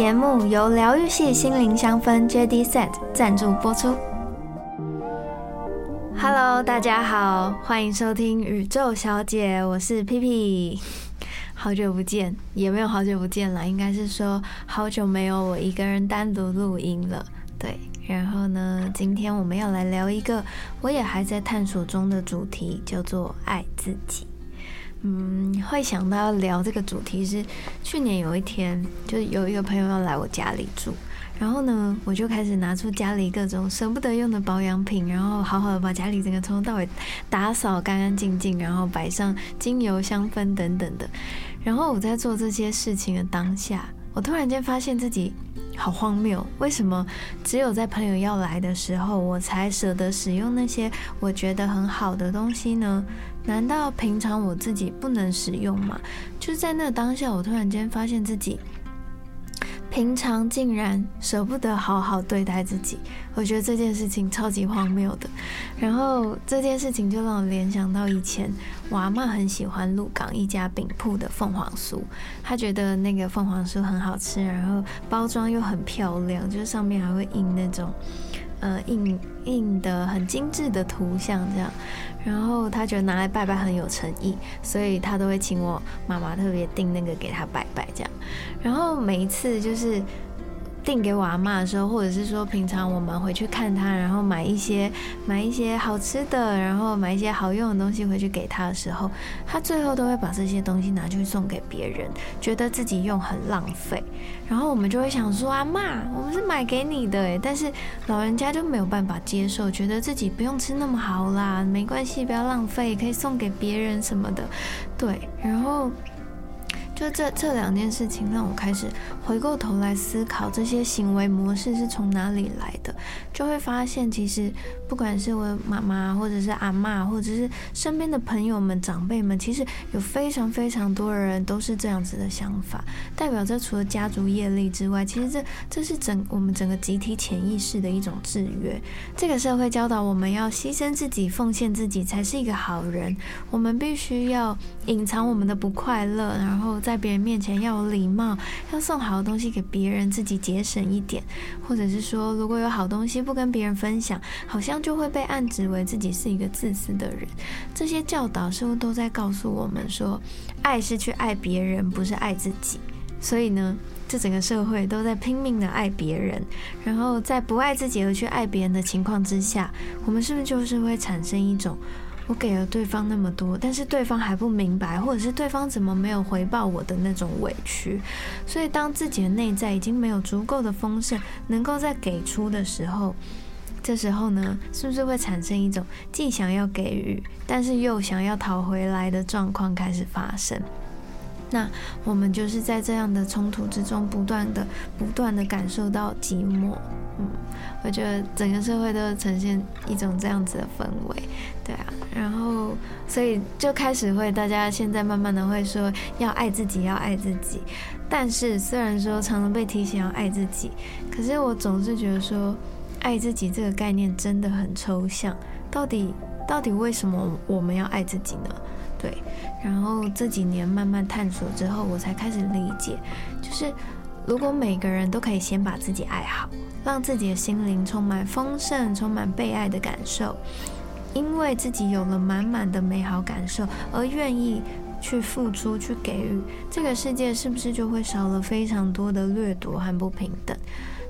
节目由疗愈系心灵香氛 JD Set 赞助播出。Hello，大家好，欢迎收听宇宙小姐，我是 P P。好久不见，也没有好久不见了，应该是说好久没有我一个人单独录音了。对，然后呢，今天我们要来聊一个我也还在探索中的主题，叫做爱自己。嗯，会想到要聊这个主题是去年有一天，就有一个朋友要来我家里住，然后呢，我就开始拿出家里各种舍不得用的保养品，然后好好的把家里整个从头到尾打扫干干净净，然后摆上精油、香氛等等的。然后我在做这些事情的当下，我突然间发现自己好荒谬，为什么只有在朋友要来的时候，我才舍得使用那些我觉得很好的东西呢？难道平常我自己不能使用吗？就是在那当下，我突然间发现自己平常竟然舍不得好好对待自己，我觉得这件事情超级荒谬的。然后这件事情就让我联想到以前我阿妈很喜欢鹿港一家饼铺的凤凰酥，她觉得那个凤凰酥很好吃，然后包装又很漂亮，就是上面还会印那种。呃，印印的很精致的图像这样，然后他觉得拿来拜拜很有诚意，所以他都会请我妈妈特别订那个给他拜拜这样，然后每一次就是。订给我阿妈的时候，或者是说平常我们回去看她，然后买一些买一些好吃的，然后买一些好用的东西回去给她的时候，她最后都会把这些东西拿去送给别人，觉得自己用很浪费。然后我们就会想说：“阿妈，我们是买给你的诶。”但是老人家就没有办法接受，觉得自己不用吃那么好啦，没关系，不要浪费，可以送给别人什么的。对，然后。就这这两件事情，让我开始回过头来思考这些行为模式是从哪里来的，就会发现，其实不管是我妈妈，或者是阿妈，或者是身边的朋友们、长辈们，其实有非常非常多的人都是这样子的想法，代表着除了家族业力之外，其实这这是整我们整个集体潜意识的一种制约。这个社会教导我们要牺牲自己、奉献自己才是一个好人，我们必须要隐藏我们的不快乐，然后在在别人面前要有礼貌，要送好的东西给别人，自己节省一点，或者是说，如果有好东西不跟别人分享，好像就会被暗指为自己是一个自私的人。这些教导是不是都在告诉我们说，爱是去爱别人，不是爱自己？所以呢，这整个社会都在拼命的爱别人，然后在不爱自己而去爱别人的情况之下，我们是不是就是会产生一种？我给了对方那么多，但是对方还不明白，或者是对方怎么没有回报我的那种委屈。所以，当自己的内在已经没有足够的丰盛，能够再给出的时候，这时候呢，是不是会产生一种既想要给予，但是又想要讨回来的状况开始发生？那我们就是在这样的冲突之中，不断的、不断的感受到寂寞。嗯，我觉得整个社会都呈现一种这样子的氛围，对啊。然后，所以就开始会，大家现在慢慢的会说要爱自己，要爱自己。但是虽然说常常被提醒要爱自己，可是我总是觉得说，爱自己这个概念真的很抽象。到底到底为什么我们要爱自己呢？对。然后这几年慢慢探索之后，我才开始理解，就是如果每个人都可以先把自己爱好，让自己的心灵充满丰盛、充满被爱的感受。因为自己有了满满的美好感受，而愿意去付出、去给予，这个世界是不是就会少了非常多的掠夺和不平等？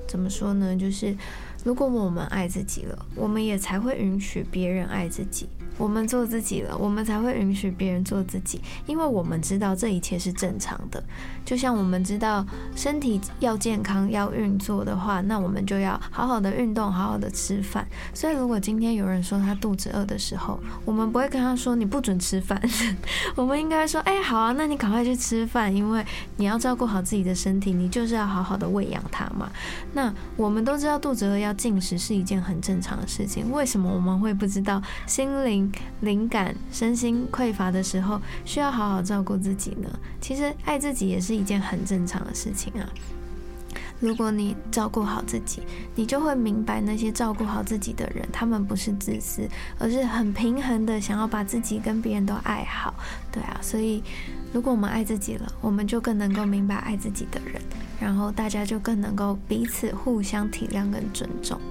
怎么说呢？就是如果我们爱自己了，我们也才会允许别人爱自己。我们做自己了，我们才会允许别人做自己，因为我们知道这一切是正常的。就像我们知道身体要健康、要运作的话，那我们就要好好的运动、好好的吃饭。所以，如果今天有人说他肚子饿的时候，我们不会跟他说你不准吃饭，我们应该说，哎，好啊，那你赶快去吃饭，因为你要照顾好自己的身体，你就是要好好的喂养它嘛。那我们都知道肚子饿要进食是一件很正常的事情，为什么我们会不知道心灵？灵感、身心匮乏的时候，需要好好照顾自己呢。其实爱自己也是一件很正常的事情啊。如果你照顾好自己，你就会明白那些照顾好自己的人，他们不是自私，而是很平衡的想要把自己跟别人都爱好。对啊，所以如果我们爱自己了，我们就更能够明白爱自己的人。然后大家就更能够彼此互相体谅跟尊重。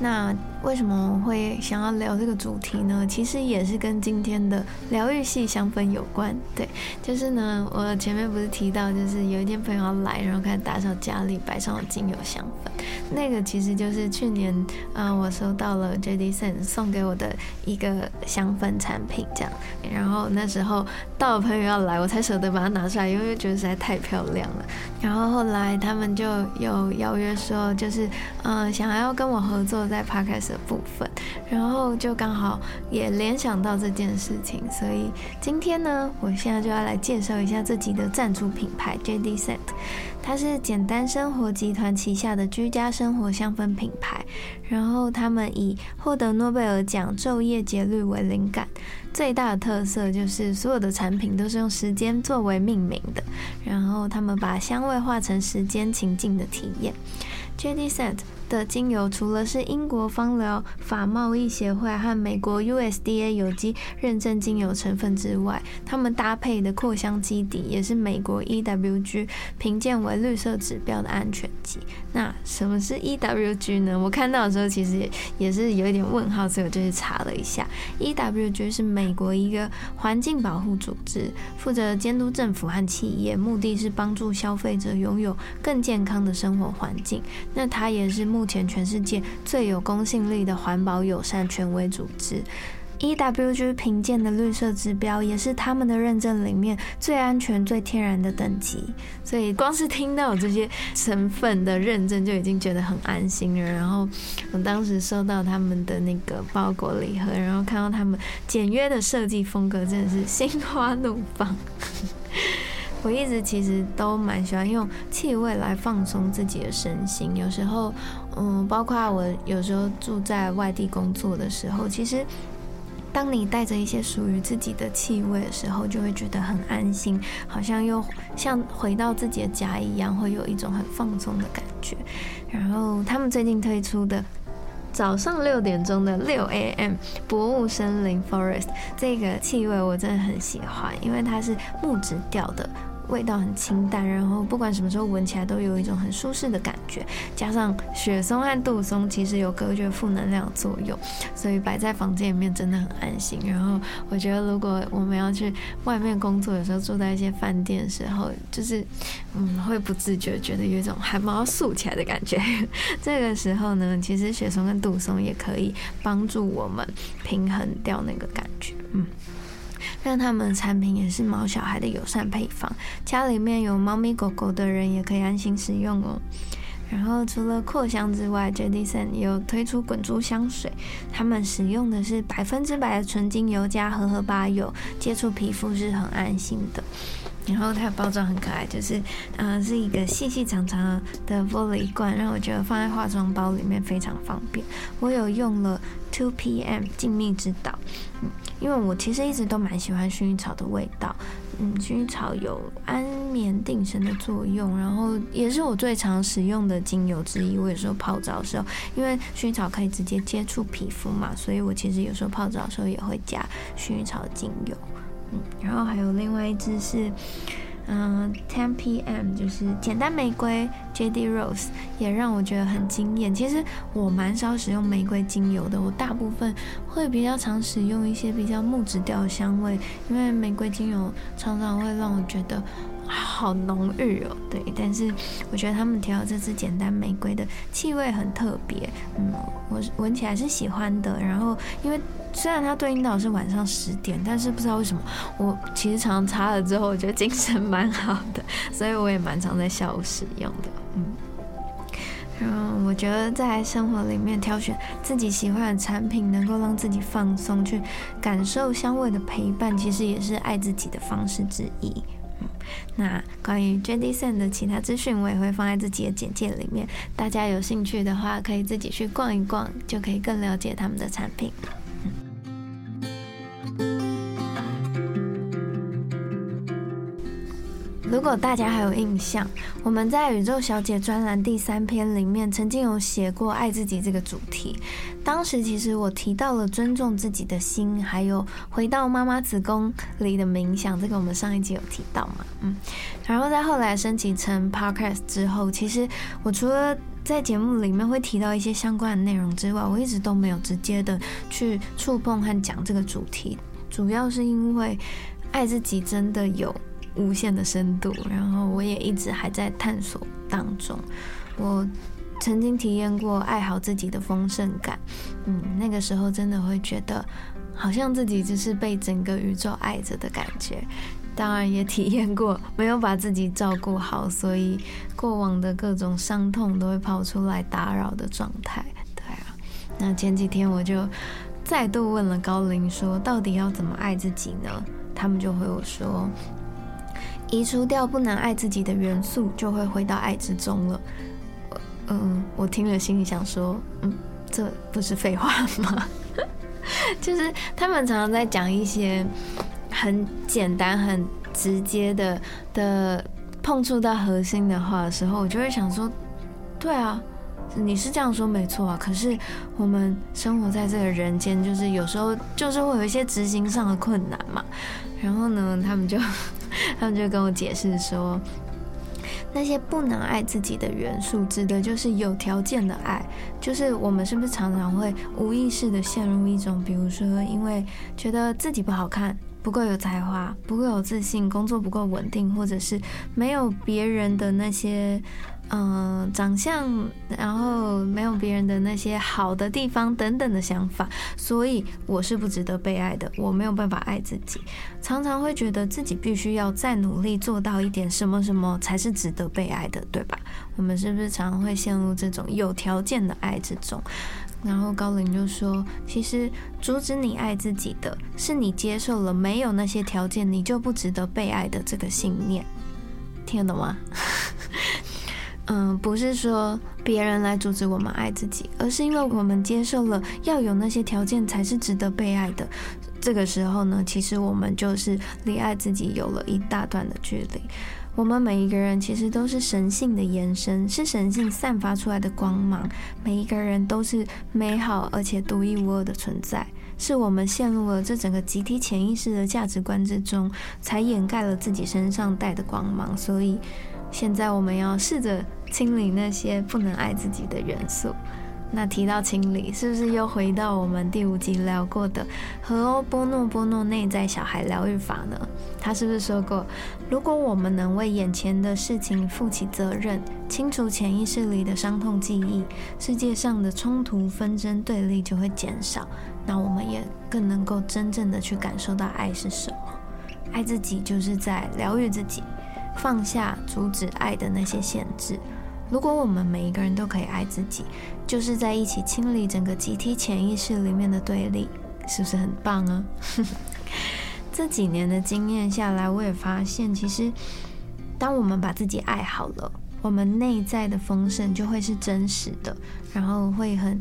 那为什么会想要聊这个主题呢？其实也是跟今天的疗愈系香氛有关。对，就是呢，我前面不是提到，就是有一天朋友要来，然后开始打扫家里，摆上了精油香氛。那个其实就是去年，啊，我收到了 Jadison 送给我的一个香氛产品，这样。然后那时候到了朋友要来，我才舍得把它拿出来，因为觉得实在太漂亮了。然后后来他们就有邀约说，就是，嗯，想要跟我合作在 Podcast 的部分。然后就刚好也联想到这件事情，所以今天呢，我现在就要来介绍一下自己的赞助品牌 JD Scent。它是简单生活集团旗下的居家生活香氛品牌，然后他们以获得诺贝尔奖昼夜节律为灵感，最大的特色就是所有的产品都是用时间作为命名的，然后他们把香味化成时间情境的体验。JD said 的精油除了是英国芳疗法贸易协会和美国 USDA 有机认证精油成分之外，他们搭配的扩香基底也是美国 EWG 评鉴为绿色指标的安全级。那什么是 EWG 呢？我看到的时候其实也也是有一点问号，所以我就去查了一下。EWG 是美国一个环境保护组织，负责监督政府和企业，目的是帮助消费者拥有更健康的生活环境。那它也是目目前全世界最有公信力的环保友善权威组织，EWG 评鉴的绿色指标也是他们的认证里面最安全、最天然的等级。所以光是听到这些成分的认证就已经觉得很安心了。然后我当时收到他们的那个包裹礼盒，然后看到他们简约的设计风格，真的是心花怒放。我一直其实都蛮喜欢用气味来放松自己的身心。有时候，嗯，包括我有时候住在外地工作的时候，其实当你带着一些属于自己的气味的时候，就会觉得很安心，好像又像回到自己的家一样，会有一种很放松的感觉。然后他们最近推出的早上六点钟的六 AM 博物森林 Forest 这个气味，我真的很喜欢，因为它是木质调的。味道很清淡，然后不管什么时候闻起来都有一种很舒适的感觉。加上雪松和杜松其实有隔绝负能量作用，所以摆在房间里面真的很安心。然后我觉得，如果我们要去外面工作，有时候住在一些饭店的时候，就是嗯会不自觉觉得有一种汗毛竖起来的感觉。这个时候呢，其实雪松跟杜松也可以帮助我们平衡掉那个感觉。嗯。让他们的产品也是毛小孩的友善配方，家里面有猫咪狗狗的人也可以安心使用哦。然后除了扩香之外，Jedison 有推出滚珠香水，他们使用的是百分之百的纯精油加荷荷巴油，接触皮肤是很安心的。然后它的包装很可爱，就是，嗯，是一个细细长长的玻璃罐，让我觉得放在化妆包里面非常方便。我有用了 Two PM 静谧之岛，嗯，因为我其实一直都蛮喜欢薰衣草的味道，嗯，薰衣草有安眠定神的作用，然后也是我最常使用的精油之一。我有时候泡澡的时候，因为薰衣草可以直接接触皮肤嘛，所以我其实有时候泡澡的时候也会加薰衣草精油。嗯，然后还有另外一支是，嗯，10 P.M. 就是简单玫瑰 JD Rose，也让我觉得很惊艳。其实我蛮少使用玫瑰精油的，我大部分会比较常使用一些比较木质调的香味，因为玫瑰精油常常会让我觉得。好浓郁哦，对，但是我觉得他们调这支简单玫瑰的气味很特别，嗯，我闻起来是喜欢的。然后，因为虽然它对应到是晚上十点，但是不知道为什么，我其实常常擦了之后，我觉得精神蛮好的，所以我也蛮常在下午使用的，嗯。然后我觉得在生活里面挑选自己喜欢的产品，能够让自己放松，去感受香味的陪伴，其实也是爱自己的方式之一。那关于 JD Sen 的其他资讯，我也会放在自己的简介里面。大家有兴趣的话，可以自己去逛一逛，就可以更了解他们的产品。如果大家还有印象，我们在宇宙小姐专栏第三篇里面曾经有写过爱自己这个主题。当时其实我提到了尊重自己的心，还有回到妈妈子宫里的冥想，这个我们上一集有提到嘛？嗯，然后在后来升级成 podcast 之后，其实我除了在节目里面会提到一些相关的内容之外，我一直都没有直接的去触碰和讲这个主题，主要是因为爱自己真的有无限的深度，然后我也一直还在探索当中。我。曾经体验过爱好自己的丰盛感，嗯，那个时候真的会觉得好像自己就是被整个宇宙爱着的感觉。当然也体验过没有把自己照顾好，所以过往的各种伤痛都会跑出来打扰的状态。对啊，那前几天我就再度问了高龄说，到底要怎么爱自己呢？他们就回我说，移除掉不能爱自己的元素，就会回到爱之中了。嗯，我听了心里想说，嗯，这不是废话吗？就是他们常常在讲一些很简单、很直接的的碰触到核心的话的时候，我就会想说，对啊，你是这样说没错啊。可是我们生活在这个人间，就是有时候就是会有一些执行上的困难嘛。然后呢，他们就他们就跟我解释说。那些不能爱自己的元素，指的就是有条件的爱。就是我们是不是常常会无意识的陷入一种，比如说，因为觉得自己不好看。不够有才华，不够有自信，工作不够稳定，或者是没有别人的那些，嗯，长相，然后没有别人的那些好的地方等等的想法，所以我是不值得被爱的，我没有办法爱自己，常常会觉得自己必须要再努力做到一点什么什么才是值得被爱的，对吧？我们是不是常常会陷入这种有条件的爱之中？然后高林就说：“其实阻止你爱自己的是你接受了没有那些条件你就不值得被爱的这个信念，听得懂吗？嗯，不是说别人来阻止我们爱自己，而是因为我们接受了要有那些条件才是值得被爱的。这个时候呢，其实我们就是离爱自己有了一大段的距离。”我们每一个人其实都是神性的延伸，是神性散发出来的光芒。每一个人都是美好而且独一无二的存在，是我们陷入了这整个集体潜意识的价值观之中，才掩盖了自己身上带的光芒。所以，现在我们要试着清理那些不能爱自己的元素。那提到清理，是不是又回到我们第五集聊过的和欧波诺波诺内在小孩疗愈法呢？他是不是说过，如果我们能为眼前的事情负起责任，清除潜意识里的伤痛记忆，世界上的冲突、纷争、对立就会减少，那我们也更能够真正的去感受到爱是什么。爱自己就是在疗愈自己，放下阻止爱的那些限制。如果我们每一个人都可以爱自己，就是在一起清理整个集体潜意识里面的对立，是不是很棒啊？这几年的经验下来，我也发现，其实当我们把自己爱好了，我们内在的丰盛就会是真实的，然后会很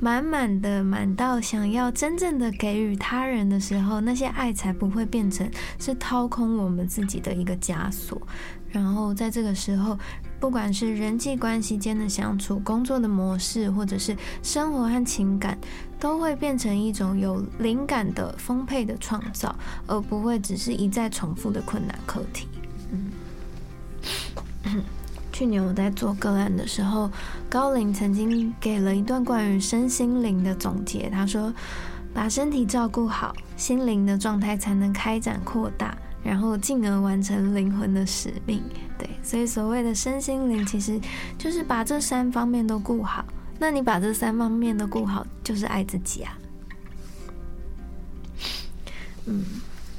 满满的，满到想要真正的给予他人的时候，那些爱才不会变成是掏空我们自己的一个枷锁。然后在这个时候。不管是人际关系间的相处、工作的模式，或者是生活和情感，都会变成一种有灵感的丰沛的创造，而不会只是一再重复的困难课题。嗯，去年我在做个案的时候，高林曾经给了一段关于身心灵的总结。他说：“把身体照顾好，心灵的状态才能开展扩大。”然后进而完成灵魂的使命，对，所以所谓的身心灵，其实就是把这三方面都顾好。那你把这三方面都顾好，就是爱自己啊。嗯。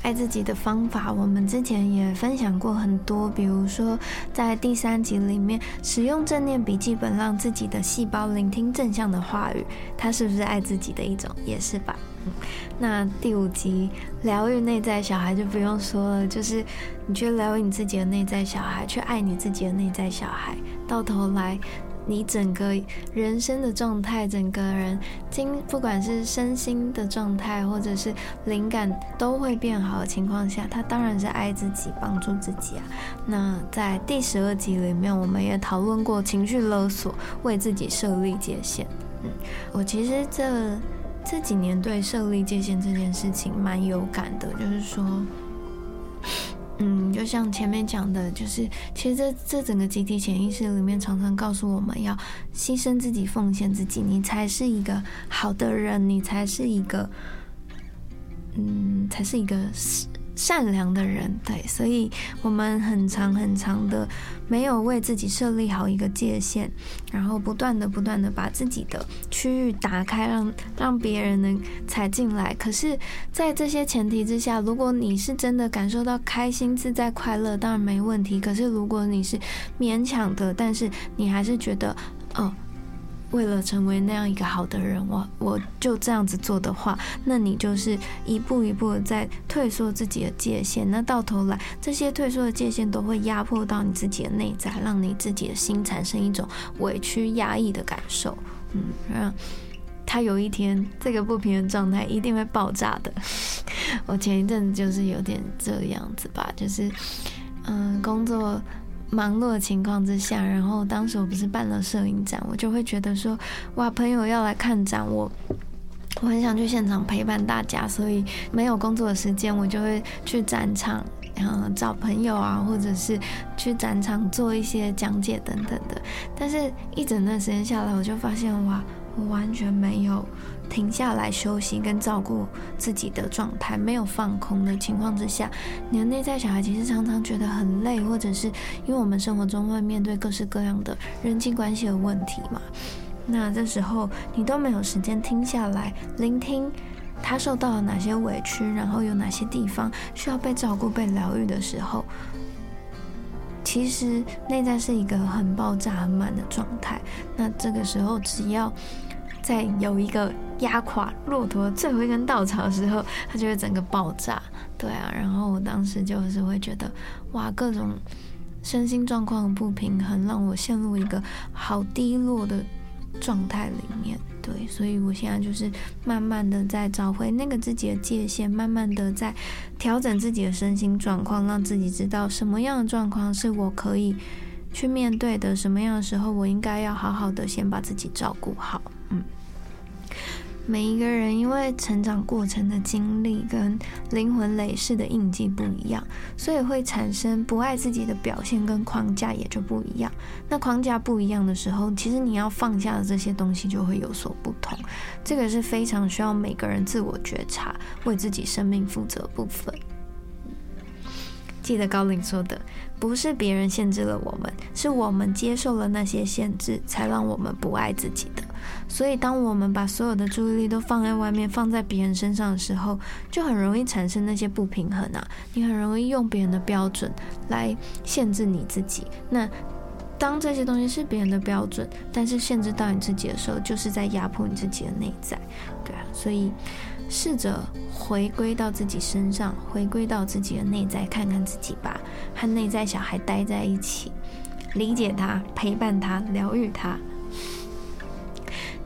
爱自己的方法，我们之前也分享过很多，比如说在第三集里面，使用正念笔记本让自己的细胞聆听正向的话语，它是不是爱自己的一种？也是吧。那第五集疗愈内在小孩就不用说了，就是你去疗愈你自己的内在小孩，去爱你自己的内在小孩，到头来你整个人生的状态，整个人精，不管是身心的状态，或者是灵感都会变好的情况下，他当然是爱自己，帮助自己啊。那在第十二集里面，我们也讨论过情绪勒索，为自己设立界限。嗯，我其实这这几年对设立界限这件事情蛮有感的，就是说。嗯，就像前面讲的，就是其实这这整个集体潜意识里面，常常告诉我们要牺牲自己、奉献自己，你才是一个好的人，你才是一个，嗯，才是一个。善良的人，对，所以我们很长很长的没有为自己设立好一个界限，然后不断的不断的把自己的区域打开，让让别人能踩进来。可是，在这些前提之下，如果你是真的感受到开心、自在、快乐，当然没问题。可是，如果你是勉强的，但是你还是觉得，哦。为了成为那样一个好的人，我我就这样子做的话，那你就是一步一步在退缩自己的界限。那到头来，这些退缩的界限都会压迫到你自己的内在，让你自己的心产生一种委屈、压抑的感受。嗯，让他有一天这个不平衡状态一定会爆炸的。我前一阵子就是有点这样子吧，就是嗯，工作。忙碌的情况之下，然后当时我不是办了摄影展，我就会觉得说，哇，朋友要来看展，我我很想去现场陪伴大家，所以没有工作的时间，我就会去展场，嗯，找朋友啊，或者是去展场做一些讲解等等的。但是，一整段时间下来，我就发现，哇，我完全没有。停下来休息跟照顾自己的状态，没有放空的情况之下，你的内在小孩其实常常觉得很累，或者是因为我们生活中会面对各式各样的人际关系的问题嘛。那这时候你都没有时间停下来聆听他受到了哪些委屈，然后有哪些地方需要被照顾、被疗愈的时候，其实内在是一个很爆炸、很满的状态。那这个时候只要在有一个压垮骆驼最后一根稻草的时候，它就会整个爆炸。对啊，然后我当时就是会觉得，哇，各种身心状况不平衡，让我陷入一个好低落的状态里面。对，所以我现在就是慢慢的在找回那个自己的界限，慢慢的在调整自己的身心状况，让自己知道什么样的状况是我可以去面对的，什么样的时候我应该要好好的先把自己照顾好。嗯。每一个人因为成长过程的经历跟灵魂累世的印记不一样，所以会产生不爱自己的表现跟框架也就不一样。那框架不一样的时候，其实你要放下的这些东西就会有所不同。这个是非常需要每个人自我觉察、为自己生命负责部分。记得高林说的，不是别人限制了我们，是我们接受了那些限制，才让我们不爱自己的。所以，当我们把所有的注意力都放在外面，放在别人身上的时候，就很容易产生那些不平衡啊！你很容易用别人的标准来限制你自己。那当这些东西是别人的标准，但是限制到你自己的时候，就是在压迫你自己的内在，对啊。所以，试着回归到自己身上，回归到自己的内在，看看自己吧，和内在小孩待在一起，理解他，陪伴他，疗愈他。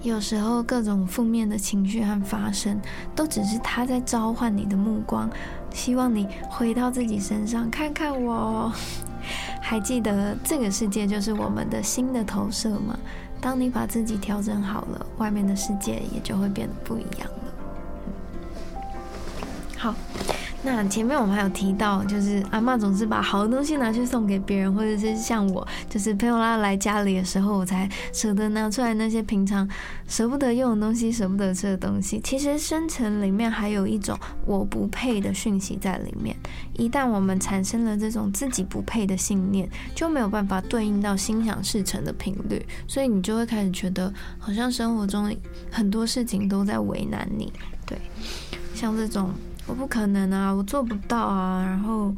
有时候各种负面的情绪和发生，都只是他在召唤你的目光，希望你回到自己身上看看我。还记得这个世界就是我们的新的投射吗？当你把自己调整好了，外面的世界也就会变得不一样了。那前面我们还有提到，就是阿妈总是把好的东西拿去送给别人，或者是像我，就是朋友拉来家里的时候，我才舍得拿出来那些平常舍不得用的东西、舍不得吃的东西。其实深层里面还有一种我不配的讯息在里面。一旦我们产生了这种自己不配的信念，就没有办法对应到心想事成的频率，所以你就会开始觉得，好像生活中很多事情都在为难你。对，像这种。我不可能啊，我做不到啊，然后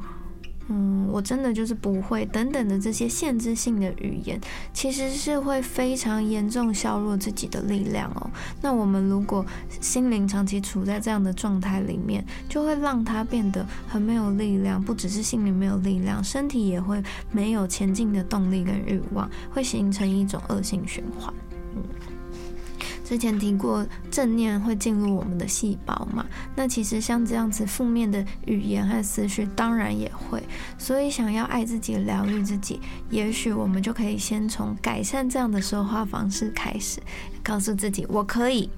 嗯，我真的就是不会等等的这些限制性的语言，其实是会非常严重削弱自己的力量哦。那我们如果心灵长期处在这样的状态里面，就会让它变得很没有力量，不只是心灵没有力量，身体也会没有前进的动力跟欲望，会形成一种恶性循环。嗯。之前提过，正念会进入我们的细胞嘛？那其实像这样子负面的语言和思绪，当然也会。所以想要爱自己、疗愈自己，也许我们就可以先从改善这样的说话方式开始，告诉自己我可以。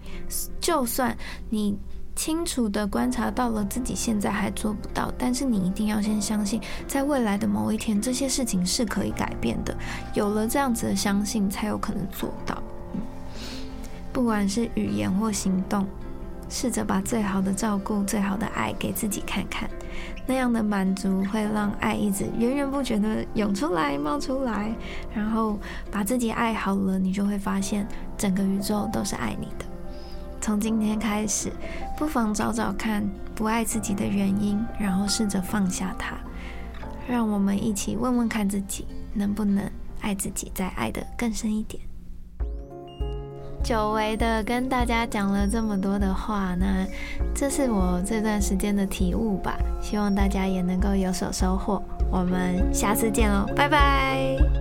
就算你清楚的观察到了自己现在还做不到，但是你一定要先相信，在未来的某一天，这些事情是可以改变的。有了这样子的相信，才有可能做到。不管是语言或行动，试着把最好的照顾、最好的爱给自己看看，那样的满足会让爱一直源源不绝的涌出来、冒出来。然后把自己爱好了，你就会发现整个宇宙都是爱你的。从今天开始，不妨找找看不爱自己的原因，然后试着放下它。让我们一起问问看自己，能不能爱自己，再爱的更深一点。久违的跟大家讲了这么多的话，那这是我这段时间的体悟吧，希望大家也能够有所收获。我们下次见喽，拜拜。